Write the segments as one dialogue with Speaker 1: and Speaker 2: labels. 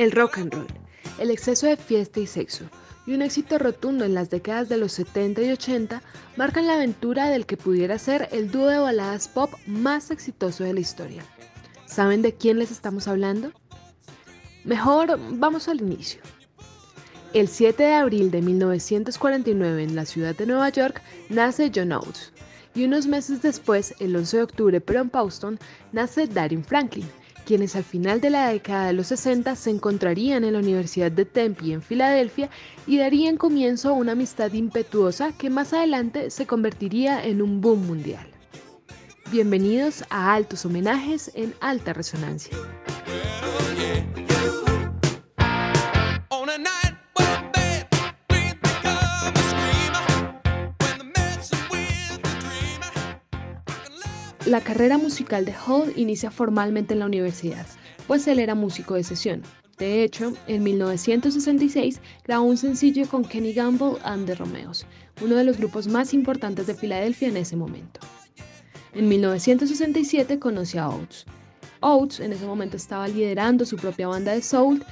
Speaker 1: El rock and roll, el exceso de fiesta y sexo, y un éxito rotundo en las décadas de los 70 y 80 marcan la aventura del que pudiera ser el dúo de baladas pop más exitoso de la historia. ¿Saben de quién les estamos hablando? Mejor vamos al inicio. El 7 de abril de 1949 en la ciudad de Nueva York nace John Oates y unos meses después, el 11 de octubre pero en Boston, nace Darin Franklin, quienes al final de la década de los 60 se encontrarían en la Universidad de Tempe en Filadelfia y darían comienzo a una amistad impetuosa que más adelante se convertiría en un boom mundial. Bienvenidos a Altos Homenajes en Alta Resonancia. La carrera musical de Hall inicia formalmente en la universidad, pues él era músico de sesión. De hecho, en 1966 grabó un sencillo con Kenny Gamble and the Romeos, uno de los grupos más importantes de Filadelfia en ese momento. En 1967 conoció a Oates. Oates en ese momento estaba liderando su propia banda de soul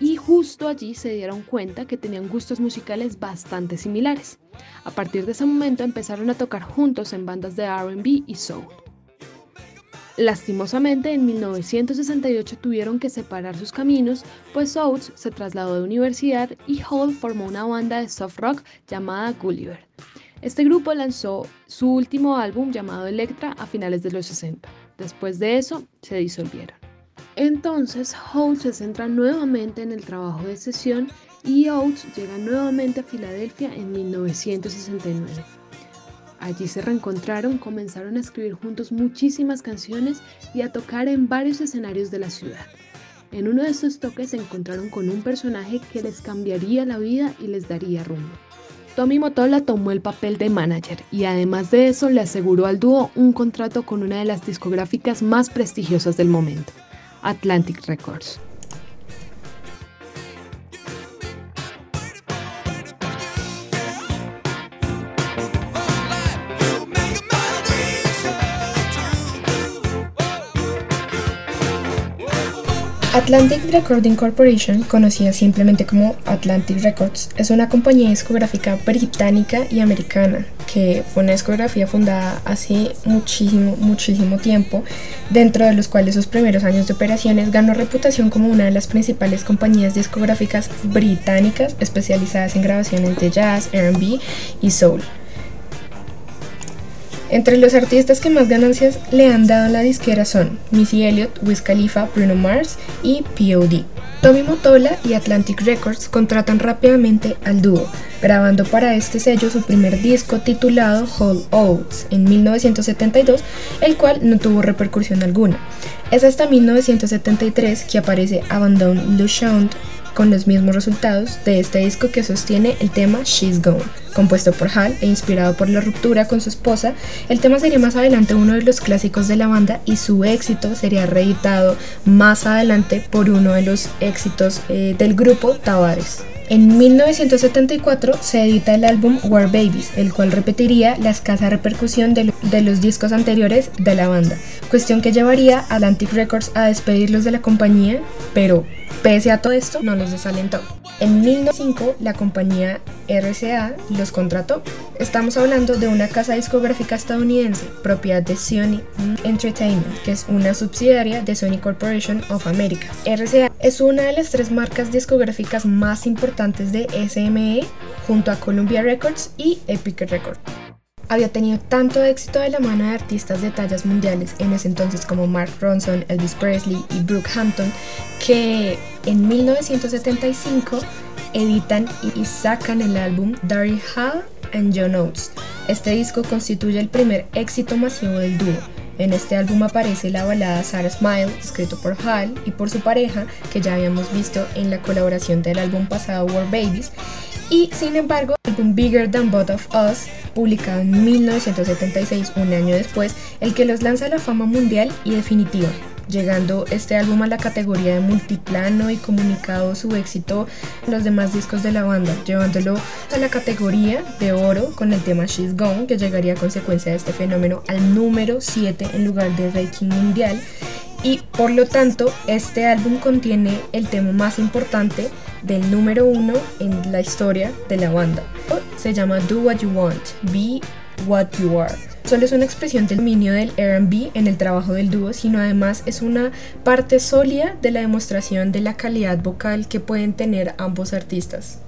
Speaker 1: y justo allí se dieron cuenta que tenían gustos musicales bastante similares. A partir de ese momento empezaron a tocar juntos en bandas de RB y soul. Lastimosamente, en 1968 tuvieron que separar sus caminos, pues Oates se trasladó de universidad y Hall formó una banda de soft rock llamada Gulliver. Este grupo lanzó su último álbum llamado Electra a finales de los 60. Después de eso, se disolvieron. Entonces, Hall se centra nuevamente en el trabajo de sesión y Oates llega nuevamente a Filadelfia en 1969. Allí se reencontraron, comenzaron a escribir juntos muchísimas canciones y a tocar en varios escenarios de la ciudad. En uno de esos toques se encontraron con un personaje que les cambiaría la vida y les daría rumbo. Tommy Motola tomó el papel de manager y además de eso le aseguró al dúo un contrato con una de las discográficas más prestigiosas del momento, Atlantic Records.
Speaker 2: Atlantic Recording Corporation, conocida simplemente como Atlantic Records, es una compañía discográfica británica y americana que fue una discografía fundada hace muchísimo, muchísimo tiempo, dentro de los cuales sus primeros años de operaciones ganó reputación como una de las principales compañías discográficas británicas especializadas en grabaciones de jazz, RB y soul. Entre los artistas que más ganancias le han dado a la disquera son Missy Elliott, Wiz Khalifa, Bruno Mars y POD. Tommy Motola y Atlantic Records contratan rápidamente al dúo, grabando para este sello su primer disco titulado Whole Oats en 1972, el cual no tuvo repercusión alguna. Es hasta 1973 que aparece Abandon Le Chant con los mismos resultados de este disco que sostiene el tema She's Gone. Compuesto por Hal e inspirado por la ruptura con su esposa, el tema sería más adelante uno de los clásicos de la banda y su éxito sería reeditado más adelante por uno de los éxitos eh, del grupo Tavares. En 1974 se edita el álbum War Babies, el cual repetiría la escasa repercusión de, de, los discos anteriores de la banda, cuestión que llevaría a Atlantic Records a despedirlos de la compañía, pero Pese a todo esto, no los desalentó. En 1905, la compañía RCA los contrató. Estamos hablando de una casa discográfica estadounidense, propiedad de Sony Entertainment, que es una subsidiaria de Sony Corporation of America. RCA es una de las tres marcas discográficas más importantes de SME, junto a Columbia Records y Epic Records había tenido tanto éxito de la mano de artistas de tallas mundiales en ese entonces como Mark Ronson, Elvis Presley y Brooke Hampton, que en 1975 editan y sacan el álbum Darry Hall and John Oates. Este disco constituye el primer éxito masivo del dúo. En este álbum aparece la balada Sarah Smile, escrito por Hall y por su pareja, que ya habíamos visto en la colaboración del álbum pasado War Babies, y sin embargo, el álbum Bigger Than Both of Us, publicado en 1976, un año después, el que los lanza a la fama mundial y definitiva, llegando este álbum a la categoría de multiplano y comunicado su éxito en los demás discos de la banda, llevándolo a la categoría de oro con el tema She's Gone, que llegaría a consecuencia de este fenómeno al número 7 en lugar de ranking mundial. Y por lo tanto este álbum contiene el tema más importante del número uno en la historia de la banda. Se llama Do What You Want, Be What You Are. Solo es una expresión del dominio del RB en el trabajo del dúo, sino además es una parte sólida de la demostración de la calidad vocal que pueden tener ambos artistas.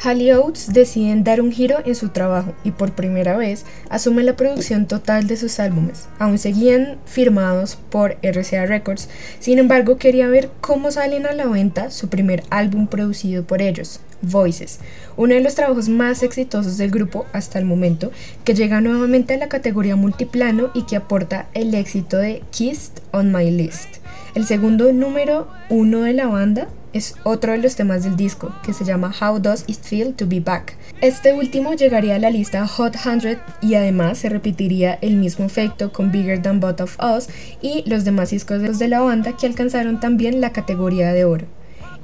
Speaker 2: Halley Oates deciden dar un giro en su trabajo y por primera vez asume la producción total de sus álbumes. Aún seguían firmados por RCA Records, sin embargo quería ver cómo salen a la venta su primer álbum producido por ellos, Voices, uno de los trabajos más exitosos del grupo hasta el momento, que llega nuevamente a la categoría multiplano y que aporta el éxito de Kissed on My List, el segundo número uno de la banda es otro de los temas del disco, que se llama How Does It Feel to Be Back. Este último llegaría a la lista Hot 100 y además se repetiría el mismo efecto con Bigger Than Both of Us y los demás discos de la banda que alcanzaron también la categoría de oro.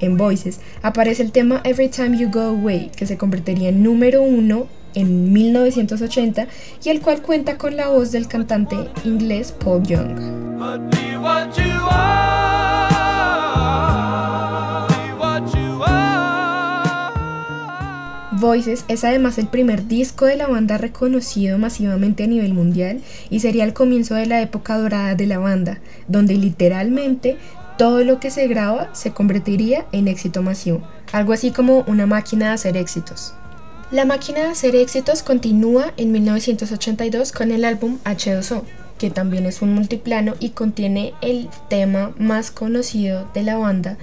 Speaker 2: En Voices aparece el tema Every Time You Go Away, que se convertiría en número uno en 1980 y el cual cuenta con la voz del cantante inglés Paul Young. Voices es además el primer disco de la banda reconocido masivamente a nivel mundial y sería el comienzo de la época dorada de la banda, donde literalmente todo lo que se graba se convertiría en éxito masivo, algo así como una máquina de hacer éxitos. La máquina de hacer éxitos continúa en 1982 con el álbum H2O, que también es un multiplano y contiene el tema más conocido de la banda,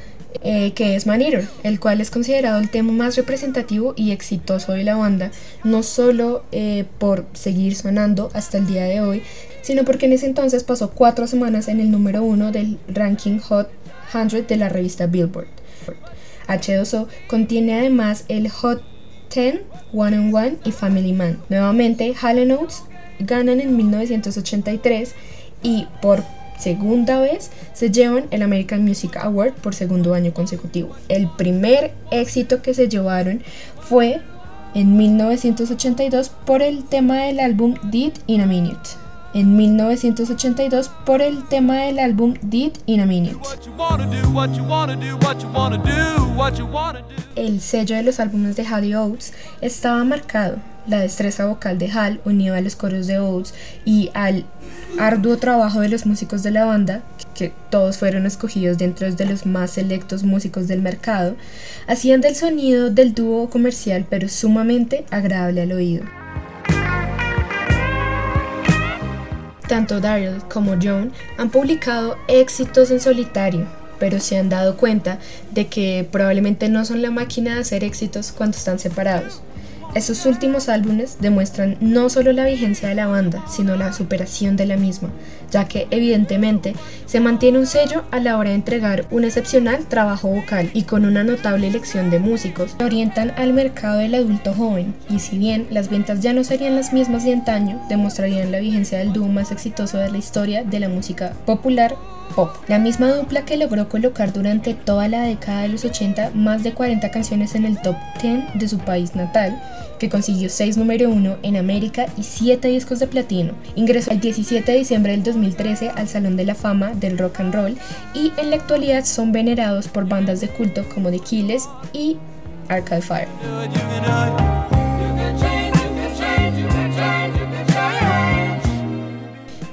Speaker 2: eh, que es Man Eater, el cual es considerado el tema más representativo y exitoso de la banda, no solo eh, por seguir sonando hasta el día de hoy, sino porque en ese entonces pasó cuatro semanas en el número uno del ranking Hot 100 de la revista Billboard. H2O contiene además el Hot 10, One on One y Family Man. Nuevamente, Hall Notes ganan en 1983 y por segunda vez se llevan el American Music Award por segundo año consecutivo. El primer éxito que se llevaron fue en 1982 por el tema del álbum Did in a Minute. En 1982 por el tema del álbum Did in a Minute. El sello de los álbumes de Halley Oates estaba marcado la destreza vocal de Hal unido a los coros de Oates y al arduo trabajo de los músicos de la banda, que todos fueron escogidos dentro de los más selectos músicos del mercado, hacían del sonido del dúo comercial pero sumamente agradable al oído. Tanto Daryl como John han publicado éxitos en solitario, pero se han dado cuenta de que probablemente no son la máquina de hacer éxitos cuando están separados. Estos últimos álbumes demuestran no solo la vigencia de la banda, sino la superación de la misma, ya que evidentemente se mantiene un sello a la hora de entregar un excepcional trabajo vocal y con una notable elección de músicos que orientan al mercado del adulto joven, y si bien las ventas ya no serían las mismas de antaño, demostrarían la vigencia del dúo más exitoso de la historia de la música popular pop. La misma dupla que logró colocar durante toda la década de los 80 más de 40 canciones en el top 10 de su país natal, que consiguió 6 número 1 en América y 7 discos de platino. Ingresó el 17 de diciembre del 2013 al Salón de la Fama del Rock and Roll y en la actualidad son venerados por bandas de culto como The Killers y Arcade Fire.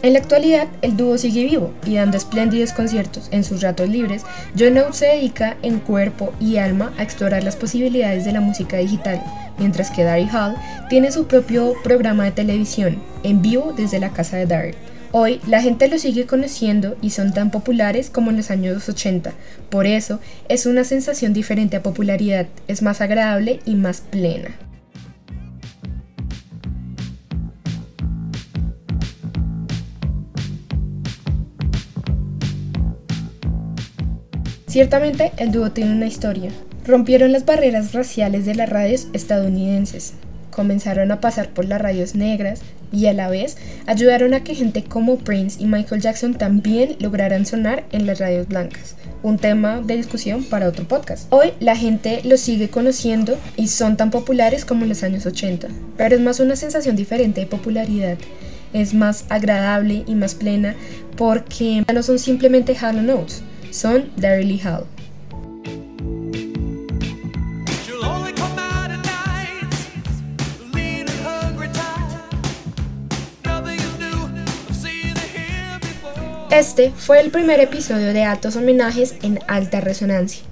Speaker 2: En la actualidad, el dúo sigue vivo y dando espléndidos conciertos. En sus ratos libres, John Oates se dedica en cuerpo y alma a explorar las posibilidades de la música digital, mientras que Daryl Hall tiene su propio programa de televisión, en vivo desde la casa de Daryl. Hoy la gente lo sigue conociendo y son tan populares como en los años 80. Por eso es una sensación diferente a popularidad, es más agradable y más plena. Ciertamente, el dúo tiene una historia. Rompieron las barreras raciales de las radios estadounidenses, comenzaron a pasar por las radios negras y a la vez ayudaron a que gente como Prince y Michael Jackson también lograran sonar en las radios blancas. Un tema de discusión para otro podcast. Hoy la gente los sigue conociendo y son tan populares como en los años 80, pero es más una sensación diferente de popularidad. Es más agradable y más plena porque no son simplemente Halo Notes, son Daryl Hall. Este fue el primer episodio de Altos Homenajes en Alta Resonancia.